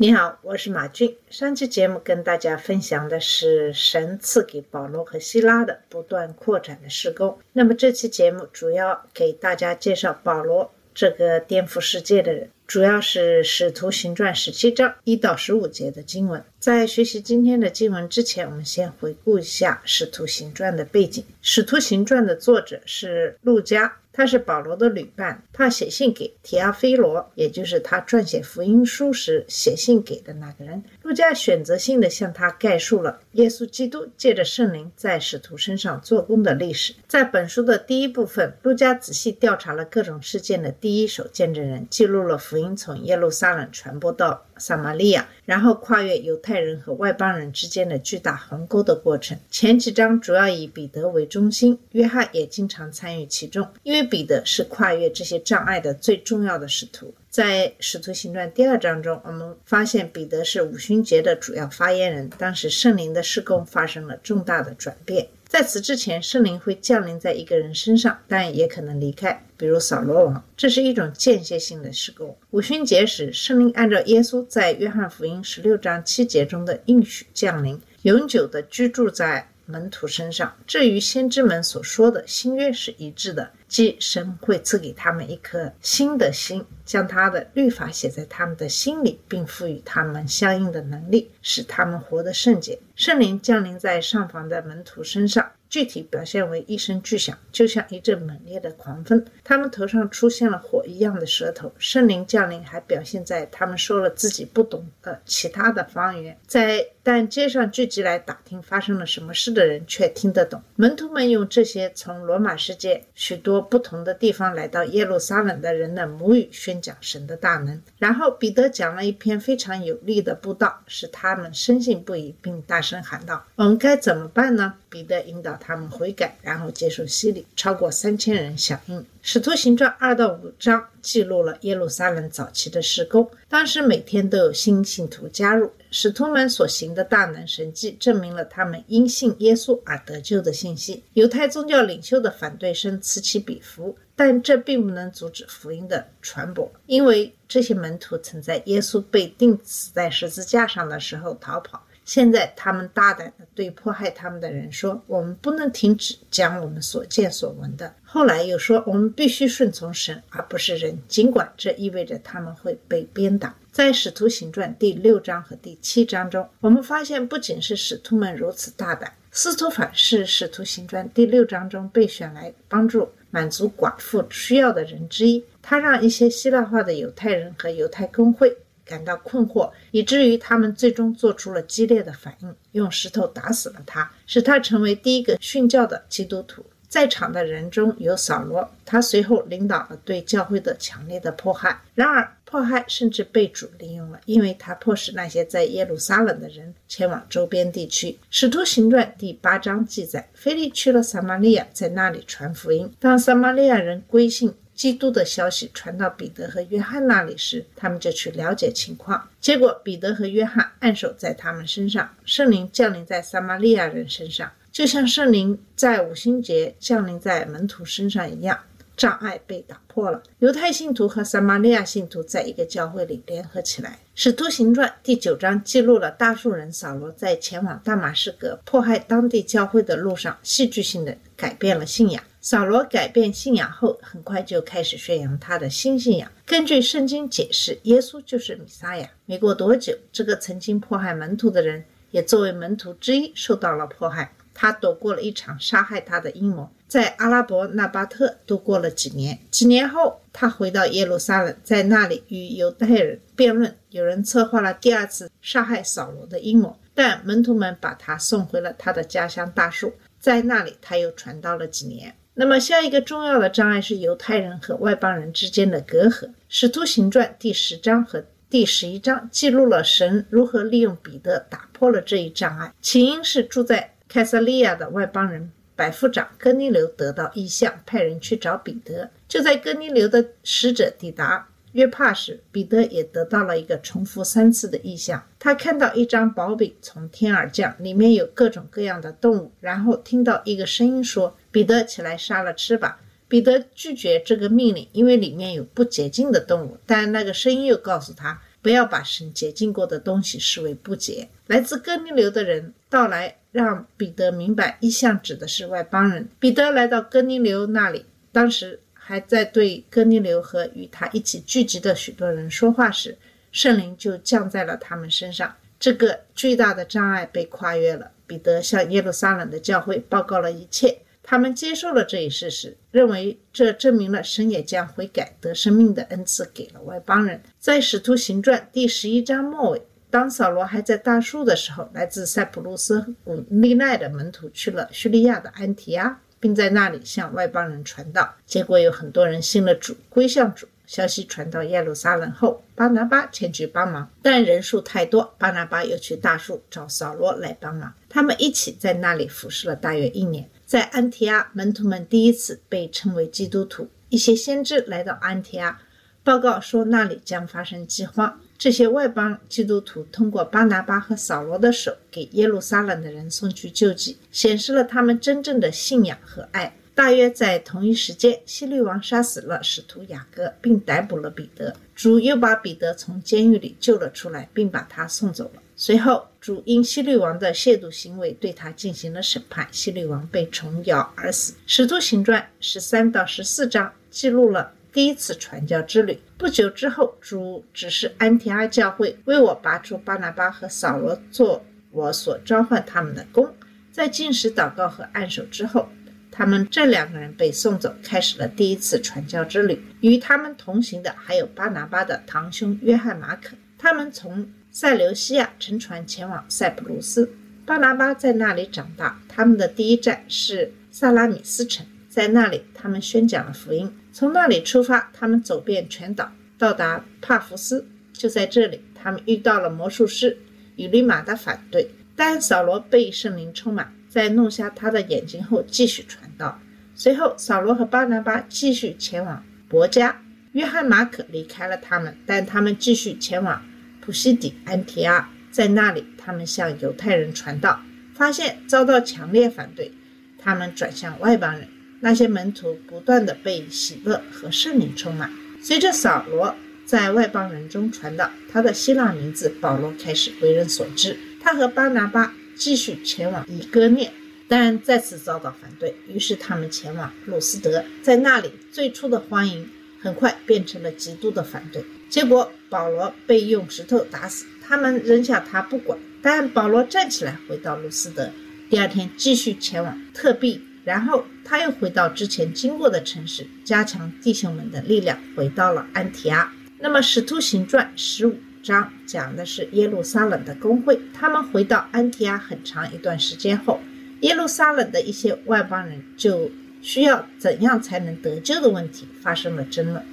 你好，我是马俊。上期节目跟大家分享的是神赐给保罗和希拉的不断扩展的施工。那么这期节目主要给大家介绍保罗这个颠覆世界的人，主要是《使徒行传》十七章一到十五节的经文。在学习今天的经文之前，我们先回顾一下《使徒行传》的背景。《使徒行传》的作者是路加。他是保罗的旅伴，他写信给提阿菲罗，也就是他撰写福音书时写信给的那个人。路加选择性的向他概述了耶稣基督借着圣灵在使徒身上做工的历史。在本书的第一部分，路加仔细调查了各种事件的第一手见证人，记录了福音从耶路撒冷传播到撒玛利亚，然后跨越犹太人和外邦人之间的巨大鸿沟的过程。前几章主要以彼得为中心，约翰也经常参与其中，因为彼得是跨越这些障碍的最重要的使徒。在《使徒行传》第二章中，我们发现彼得是五旬节的主要发言人。当时圣灵的施工发生了重大的转变。在此之前，圣灵会降临在一个人身上，但也可能离开，比如扫罗王。这是一种间歇性的施工。五旬节时，圣灵按照耶稣在约翰福音十六章七节中的应许降临，永久的居住在门徒身上。这与先知们所说的新约是一致的，即神会赐给他们一颗新的心，将他的律法写在他们的心里，并赋予他们相应的能力，使他们活得圣洁。圣灵降临在上房的门徒身上，具体表现为一声巨响，就像一阵猛烈的狂风。他们头上出现了火一样的舌头。圣灵降临还表现在他们说了自己不懂的其他的方言，在但街上聚集来打听发生了什么事的人却听得懂。门徒们用这些从罗马世界许多不同的地方来到耶路撒冷的人的母语宣讲神的大能。然后彼得讲了一篇非常有力的布道，使他们深信不疑，并大声喊道：“我们该怎么办呢？”彼得引导他们悔改，然后接受洗礼，超过三千人响应。使徒行传二到五章记录了耶路撒冷早期的施工，当时每天都有新信徒加入。使徒们所行的大能神迹，证明了他们因信耶稣而得救的信息。犹太宗教领袖的反对声此起彼伏，但这并不能阻止福音的传播，因为这些门徒曾在耶稣被钉死在十字架上的时候逃跑。现在，他们大胆地对迫害他们的人说：“我们不能停止讲我们所见所闻的。”后来又说：“我们必须顺从神，而不是人，尽管这意味着他们会被鞭打。”在《使徒行传》第六章和第七章中，我们发现不仅是使徒们如此大胆，司徒法是《使徒行传》第六章中被选来帮助满足寡妇需要的人之一。他让一些希腊化的犹太人和犹太公会。感到困惑，以至于他们最终做出了激烈的反应，用石头打死了他，使他成为第一个殉教的基督徒。在场的人中有扫罗，他随后领导了对教会的强烈的迫害。然而，迫害甚至被主利用了，因为他迫使那些在耶路撒冷的人前往周边地区。使徒行传第八章记载，腓力去了撒玛利亚，在那里传福音。当撒玛利亚人归信。基督的消息传到彼得和约翰那里时，他们就去了解情况。结果，彼得和约翰按手在他们身上，圣灵降临在撒玛利亚人身上，就像圣灵在五星节降临在门徒身上一样，障碍被打破了。犹太信徒和撒玛利亚信徒在一个教会里联合起来。使徒行传第九章记录了大数人扫罗在前往大马士革迫害当地教会的路上，戏剧性的改变了信仰。扫罗改变信仰后，很快就开始宣扬他的新信仰。根据圣经解释，耶稣就是弥撒亚。没过多久，这个曾经迫害门徒的人，也作为门徒之一受到了迫害。他躲过了一场杀害他的阴谋，在阿拉伯纳巴特度过了几年。几年后，他回到耶路撒冷，在那里与犹太人辩论。有人策划了第二次杀害扫罗的阴谋，但门徒们把他送回了他的家乡大树，在那里他又传道了几年。那么，下一个重要的障碍是犹太人和外邦人之间的隔阂。《使徒行传》第十章和第十一章记录了神如何利用彼得打破了这一障碍。起因是住在凯撒利亚的外邦人百夫长哥尼流得到意象，派人去找彼得。就在哥尼流的使者抵达约帕时，彼得也得到了一个重复三次的意象。他看到一张薄饼从天而降，里面有各种各样的动物，然后听到一个声音说：“彼得起来杀了吃吧。”彼得拒绝这个命令，因为里面有不洁净的动物。但那个声音又告诉他，不要把神洁净过的东西视为不洁。来自哥尼流的人到来，让彼得明白意象指的是外邦人。彼得来到哥尼流那里，当时还在对哥尼流和与他一起聚集的许多人说话时，圣灵就降在了他们身上。这个巨大的障碍被跨越了。彼得向耶路撒冷的教会报告了一切。他们接受了这一事实，认为这证明了神也将悔改得生命的恩赐给了外邦人。在《使徒行传》第十一章末尾，当扫罗还在大树的时候，来自塞浦路斯古利奈的门徒去了叙利亚的安提阿，并在那里向外邦人传道。结果有很多人信了主，归向主。消息传到耶路撒冷后，巴拿巴前去帮忙，但人数太多，巴拿巴又去大树找扫罗来帮忙。他们一起在那里服侍了大约一年。在安提阿，门徒们第一次被称为基督徒。一些先知来到安提阿，报告说那里将发生饥荒。这些外邦基督徒通过巴拿巴和扫罗的手，给耶路撒冷的人送去救济，显示了他们真正的信仰和爱。大约在同一时间，希律王杀死了使徒雅各，并逮捕了彼得。主又把彼得从监狱里救了出来，并把他送走了。随后，主因希律王的亵渎行为对他进行了审判，希律王被虫咬而死。使徒行传十三到十四章记录了第一次传教之旅。不久之后，主指示安提阿教会为我拔出巴拿巴和扫罗做我所召唤他们的工。在进食、祷告和按手之后，他们这两个人被送走，开始了第一次传教之旅。与他们同行的还有巴拿巴的堂兄约翰·马可。他们从塞琉西亚乘船前往塞浦路斯，巴拿巴在那里长大。他们的第一站是萨拉米斯城，在那里他们宣讲了福音。从那里出发，他们走遍全岛，到达帕福斯。就在这里，他们遇到了魔术师以利马的反对，但扫罗被圣灵充满，在弄瞎他的眼睛后继续传道。随后，扫罗和巴拿巴继续前往伯加，约翰·马可离开了他们，但他们继续前往。普西底安提阿，在那里，他们向犹太人传道，发现遭到强烈反对，他们转向外邦人。那些门徒不断的被喜乐和圣灵充满。随着扫罗在外邦人中传道，他的希腊名字保罗开始为人所知。他和巴拿巴继续前往以哥念，但再次遭到反对，于是他们前往路斯德，在那里，最初的欢迎很快变成了极度的反对。结果，保罗被用石头打死，他们扔下他不管。但保罗站起来，回到卢斯德，第二天继续前往特庇，然后他又回到之前经过的城市，加强弟兄们的力量，回到了安提阿。那么，《使徒行传》十五章讲的是耶路撒冷的公会，他们回到安提阿很长一段时间后，耶路撒冷的一些外邦人就需要怎样才能得救的问题发生了争论。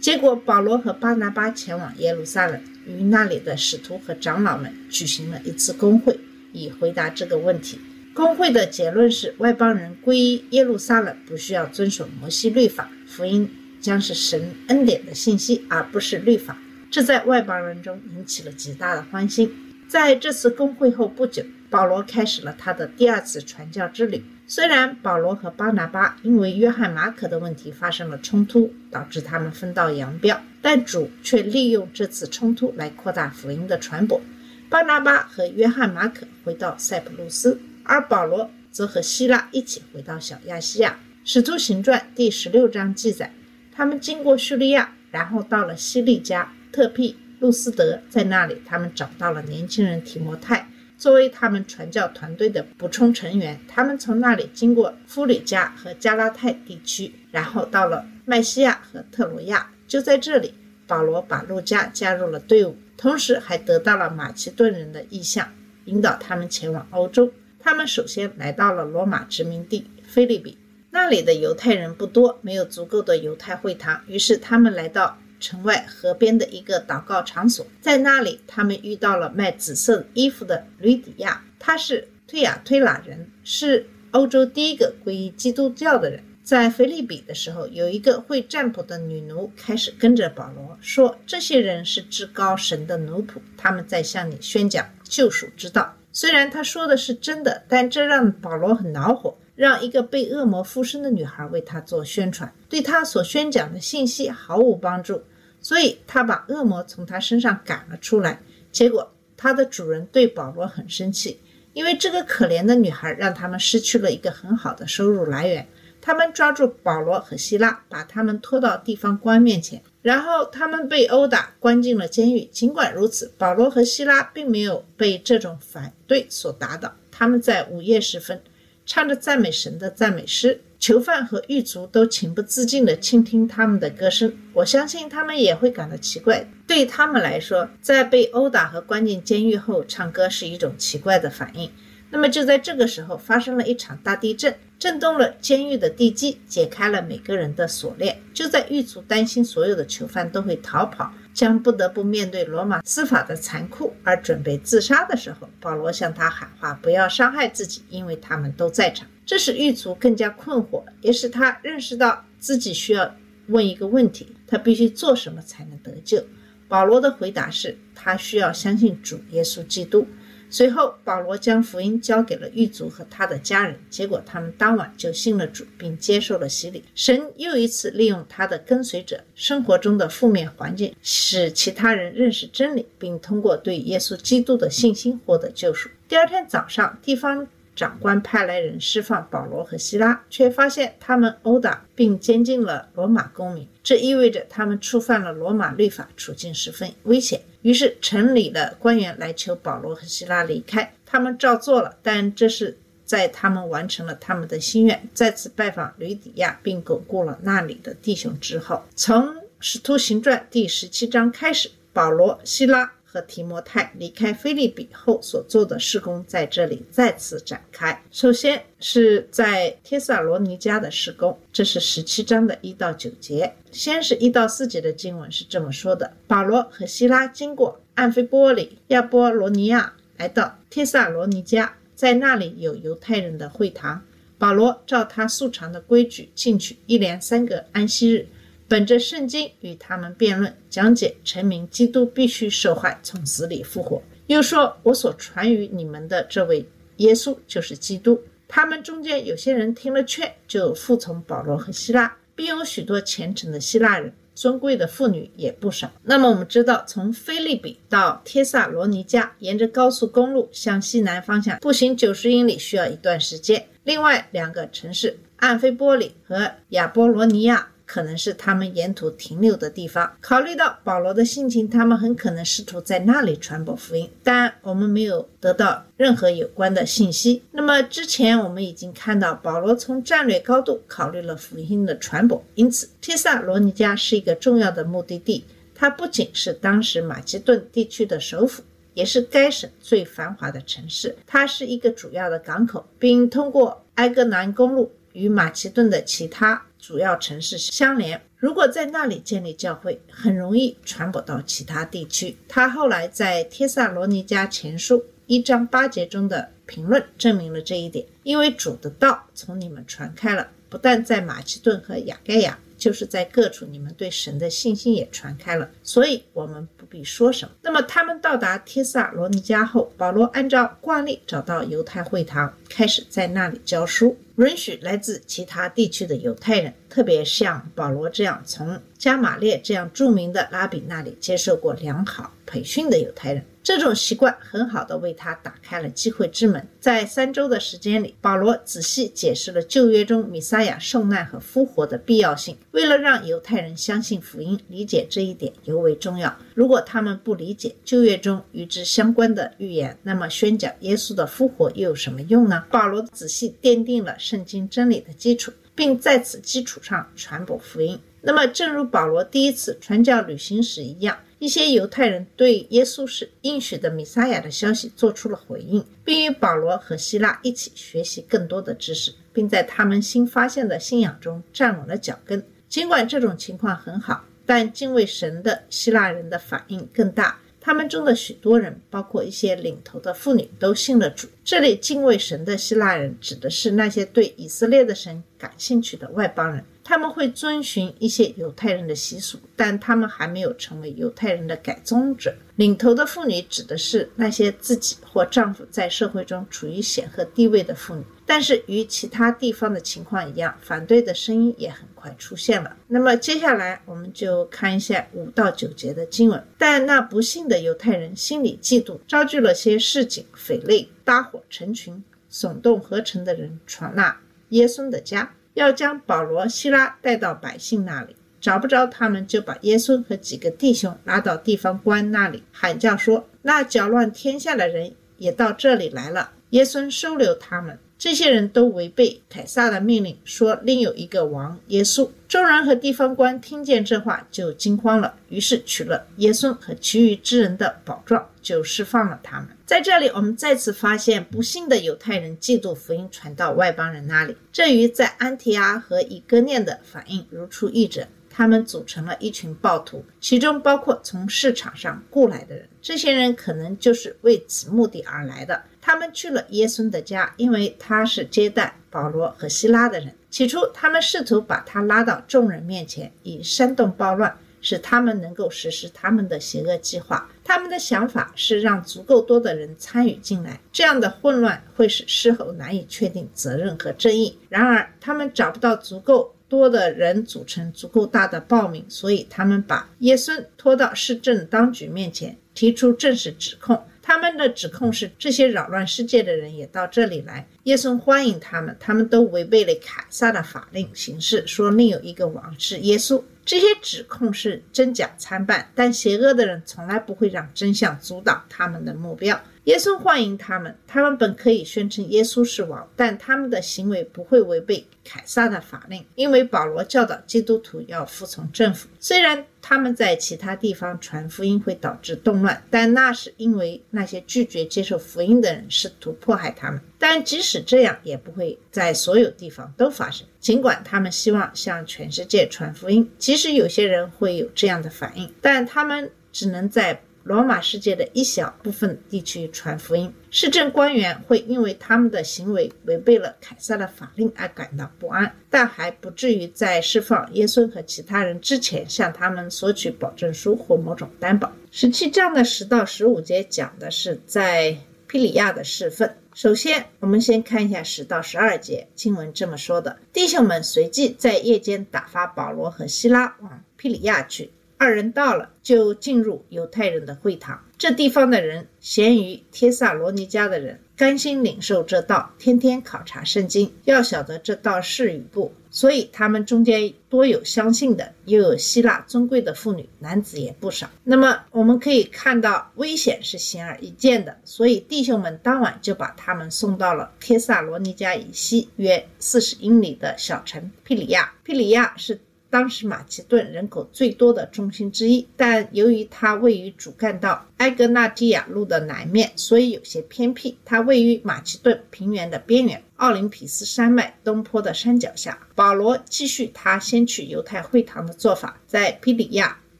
结果，保罗和巴拿巴前往耶路撒冷，与那里的使徒和长老们举行了一次公会，以回答这个问题。公会的结论是：外邦人皈依耶路撒冷不需要遵守摩西律法，福音将是神恩典的信息，而不是律法。这在外邦人中引起了极大的欢心。在这次公会后不久，保罗开始了他的第二次传教之旅。虽然保罗和巴拿巴因为约翰·马可的问题发生了冲突，导致他们分道扬镳，但主却利用这次冲突来扩大福音的传播。巴拿巴和约翰·马可回到塞浦路斯，而保罗则和希腊一起回到小亚细亚。《使徒行传》第十六章记载，他们经过叙利亚，然后到了西利加、特庇、路斯德，在那里他们找到了年轻人提摩太。作为他们传教团队的补充成员，他们从那里经过夫里加和加拉泰地区，然后到了麦西亚和特罗亚。就在这里，保罗把路加加入了队伍，同时还得到了马其顿人的意向，引导他们前往欧洲。他们首先来到了罗马殖民地菲利比，那里的犹太人不多，没有足够的犹太会堂，于是他们来到。城外河边的一个祷告场所，在那里，他们遇到了卖紫色衣服的吕底亚，他是推雅推拉人，是欧洲第一个皈依基督教的人。在腓利比的时候，有一个会占卜的女奴开始跟着保罗说：“这些人是至高神的奴仆，他们在向你宣讲救赎之道。”虽然他说的是真的，但这让保罗很恼火。让一个被恶魔附身的女孩为他做宣传，对他所宣讲的信息毫无帮助，所以他把恶魔从他身上赶了出来。结果，他的主人对保罗很生气，因为这个可怜的女孩让他们失去了一个很好的收入来源。他们抓住保罗和希拉，把他们拖到地方官面前，然后他们被殴打，关进了监狱。尽管如此，保罗和希拉并没有被这种反对所打倒。他们在午夜时分。唱着赞美神的赞美诗，囚犯和狱卒都情不自禁地倾听他们的歌声。我相信他们也会感到奇怪。对他们来说，在被殴打和关进监狱后唱歌是一种奇怪的反应。那么就在这个时候，发生了一场大地震，震动了监狱的地基，解开了每个人的锁链。就在狱卒担心所有的囚犯都会逃跑。将不得不面对罗马司法的残酷而准备自杀的时候，保罗向他喊话：“不要伤害自己，因为他们都在场。”这使狱卒更加困惑，也使他认识到自己需要问一个问题：他必须做什么才能得救？保罗的回答是：他需要相信主耶稣基督。随后，保罗将福音交给了狱卒和他的家人，结果他们当晚就信了主，并接受了洗礼。神又一次利用他的跟随者生活中的负面环境，使其他人认识真理，并通过对耶稣基督的信心获得救赎。第二天早上，地方。长官派来人释放保罗和希拉，却发现他们殴打并监禁了罗马公民，这意味着他们触犯了罗马律法，处境十分危险。于是城里的官员来求保罗和希拉离开，他们照做了。但这是在他们完成了他们的心愿，再次拜访吕底亚并巩固了那里的弟兄之后，从使徒行传第十七章开始，保罗、希拉。和提摩太离开菲利比后所做的事工，在这里再次展开。首先是在帖萨罗尼迦的事工，这是十七章的一到九节。先是一到四节的经文是这么说的：保罗和希拉经过安菲波里、亚波罗尼亚，来到帖萨罗尼迦，在那里有犹太人的会堂。保罗照他素常的规矩进去，一连三个安息日。本着圣经与他们辩论，讲解成名基督必须受害，从死里复活。又说：“我所传于你们的这位耶稣就是基督。”他们中间有些人听了劝，就服从保罗和希腊，并有许多虔诚的希腊人，尊贵的妇女也不少。那么我们知道，从菲利比到帖萨罗尼迦，沿着高速公路向西南方向步行九十英里需要一段时间。另外两个城市安菲波里和亚波罗尼亚。可能是他们沿途停留的地方。考虑到保罗的心情，他们很可能试图在那里传播福音，但我们没有得到任何有关的信息。那么之前我们已经看到，保罗从战略高度考虑了福音的传播，因此帖萨罗尼迦是一个重要的目的地。它不仅是当时马其顿地区的首府，也是该省最繁华的城市。它是一个主要的港口，并通过埃格南公路与马其顿的其他。主要城市相连，如果在那里建立教会，很容易传播到其他地区。他后来在帖萨罗尼迦前书一章八节中的评论证明了这一点，因为主的道从你们传开了，不但在马其顿和亚该亚。就是在各处，你们对神的信心也传开了，所以我们不必说什么。那么他们到达帖萨罗尼迦后，保罗按照惯例找到犹太会堂，开始在那里教书，允许来自其他地区的犹太人，特别像保罗这样从加马列这样著名的拉比那里接受过良好培训的犹太人。这种习惯很好的为他打开了机会之门。在三周的时间里，保罗仔细解释了旧约中弥撒亚受难和复活的必要性。为了让犹太人相信福音，理解这一点尤为重要。如果他们不理解旧约中与之相关的预言，那么宣讲耶稣的复活又有什么用呢？保罗仔细奠定了圣经真理的基础，并在此基础上传播福音。那么，正如保罗第一次传教旅行时一样。一些犹太人对耶稣是应许的弥撒亚的消息做出了回应，并与保罗和希腊一起学习更多的知识，并在他们新发现的信仰中站稳了脚跟。尽管这种情况很好，但敬畏神的希腊人的反应更大，他们中的许多人，包括一些领头的妇女，都信了主。这里敬畏神的希腊人，指的是那些对以色列的神感兴趣的外邦人。他们会遵循一些犹太人的习俗，但他们还没有成为犹太人的改宗者。领头的妇女指的是那些自己或丈夫在社会中处于显赫地位的妇女。但是与其他地方的情况一样，反对的声音也很快出现了。那么接下来我们就看一下五到九节的经文。但那不幸的犹太人心里嫉妒，招聚了些市井匪类，搭伙成群，耸动合成的人闯纳耶稣的家。要将保罗、希拉带到百姓那里，找不着他们，就把耶稣和几个弟兄拉到地方官那里，喊叫说：“那搅乱天下的人也到这里来了。”耶稣收留他们。这些人都违背凯撒的命令，说另有一个王耶稣。众人和地方官听见这话，就惊慌了，于是取了耶稣和其余之人的宝状，就释放了他们。在这里，我们再次发现，不幸的犹太人嫉妒福音传到外邦人那里，这与在安提阿和以哥念的反应如出一辙。他们组成了一群暴徒，其中包括从市场上雇来的人。这些人可能就是为此目的而来的。他们去了耶稣的家，因为他是接待保罗和希拉的人。起初，他们试图把他拉到众人面前，以煽动暴乱，使他们能够实施他们的邪恶计划。他们的想法是让足够多的人参与进来，这样的混乱会使事后难以确定责任和正义。然而，他们找不到足够多的人组成足够大的暴民，所以他们把耶稣拖到市政当局面前，提出正式指控。他们的指控是，这些扰乱世界的人也到这里来。耶稣欢迎他们，他们都违背了凯撒的法令行事，说另有一个王是耶稣。这些指控是真假参半，但邪恶的人从来不会让真相阻挡他们的目标。耶稣欢迎他们，他们本可以宣称耶稣是王，但他们的行为不会违背凯撒的法令，因为保罗教导基督徒要服从政府。虽然他们在其他地方传福音会导致动乱，但那是因为那些拒绝接受福音的人试图迫害他们。但即使这样，也不会在所有地方都发生。尽管他们希望向全世界传福音，即使有些人会有这样的反应，但他们只能在。罗马世界的一小部分地区传福音，市政官员会因为他们的行为违背了凯撒的法令而感到不安，但还不至于在释放耶稣和其他人之前向他们索取保证书或某种担保。十七章的十到十五节讲的是在皮里亚的侍奉。首先，我们先看一下十到十二节经文这么说的：弟兄们随即在夜间打发保罗和希拉往皮里亚去。二人到了，就进入犹太人的会堂。这地方的人咸于帖萨罗尼迦的人，甘心领受这道，天天考察圣经，要晓得这道是与不。所以他们中间多有相信的，又有希腊尊贵的妇女，男子也不少。那么我们可以看到，危险是显而易见的。所以弟兄们当晚就把他们送到了帖萨罗尼迦以西约四十英里的小城皮里亚。皮里亚是。当时马其顿人口最多的中心之一，但由于它位于主干道埃格纳基亚路的南面，所以有些偏僻。它位于马其顿平原的边缘，奥林匹斯山脉东坡的山脚下。保罗继续他先去犹太会堂的做法，在皮里亚。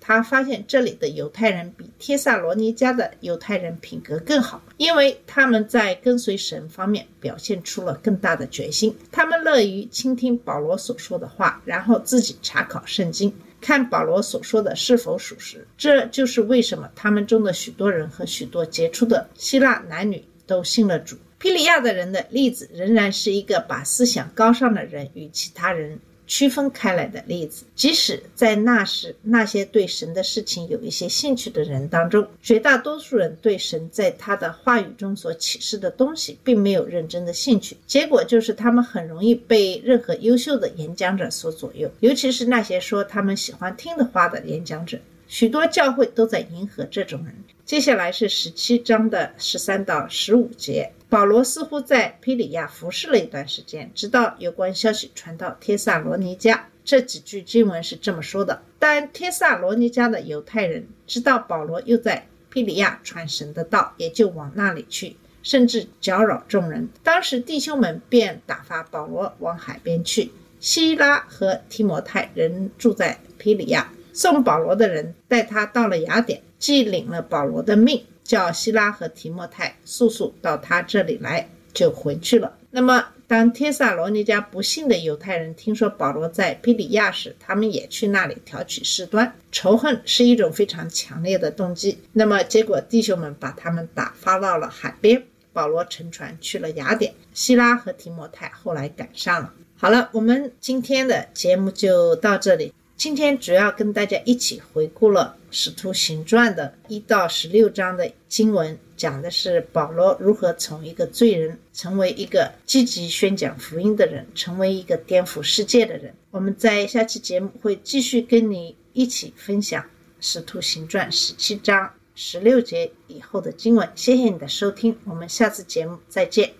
他发现这里的犹太人比帖萨罗尼迦的犹太人品格更好，因为他们在跟随神方面表现出了更大的决心。他们乐于倾听保罗所说的话，然后自己查考圣经，看保罗所说的是否属实。这就是为什么他们中的许多人和许多杰出的希腊男女都信了主。皮里亚的人的例子仍然是一个把思想高尚的人与其他人。区分开来的例子，即使在那时那些对神的事情有一些兴趣的人当中，绝大多数人对神在他的话语中所启示的东西并没有认真的兴趣。结果就是他们很容易被任何优秀的演讲者所左右，尤其是那些说他们喜欢听的话的演讲者。许多教会都在迎合这种人。接下来是十七章的十三到十五节。保罗似乎在皮里亚服侍了一段时间，直到有关消息传到帖萨罗尼迦。这几句经文是这么说的：但帖萨罗尼迦的犹太人知道保罗又在皮里亚传神的道，也就往那里去，甚至搅扰众人。当时弟兄们便打发保罗往海边去。希拉和提摩太人住在皮里亚。送保罗的人带他到了雅典，既领了保罗的命，叫希拉和提莫泰速速到他这里来，就回去了。那么，当帖萨罗尼迦不幸的犹太人听说保罗在庇里亚时，他们也去那里挑起事端。仇恨是一种非常强烈的动机。那么，结果弟兄们把他们打发到了海边。保罗乘船去了雅典，希拉和提摩太后来赶上了。好了，我们今天的节目就到这里。今天主要跟大家一起回顾了《使徒行传》的一到十六章的经文，讲的是保罗如何从一个罪人成为一个积极宣讲福音的人，成为一个颠覆世界的人。我们在下期节目会继续跟你一起分享《使徒行传》十七章。十六节以后的经文，谢谢你的收听，我们下次节目再见。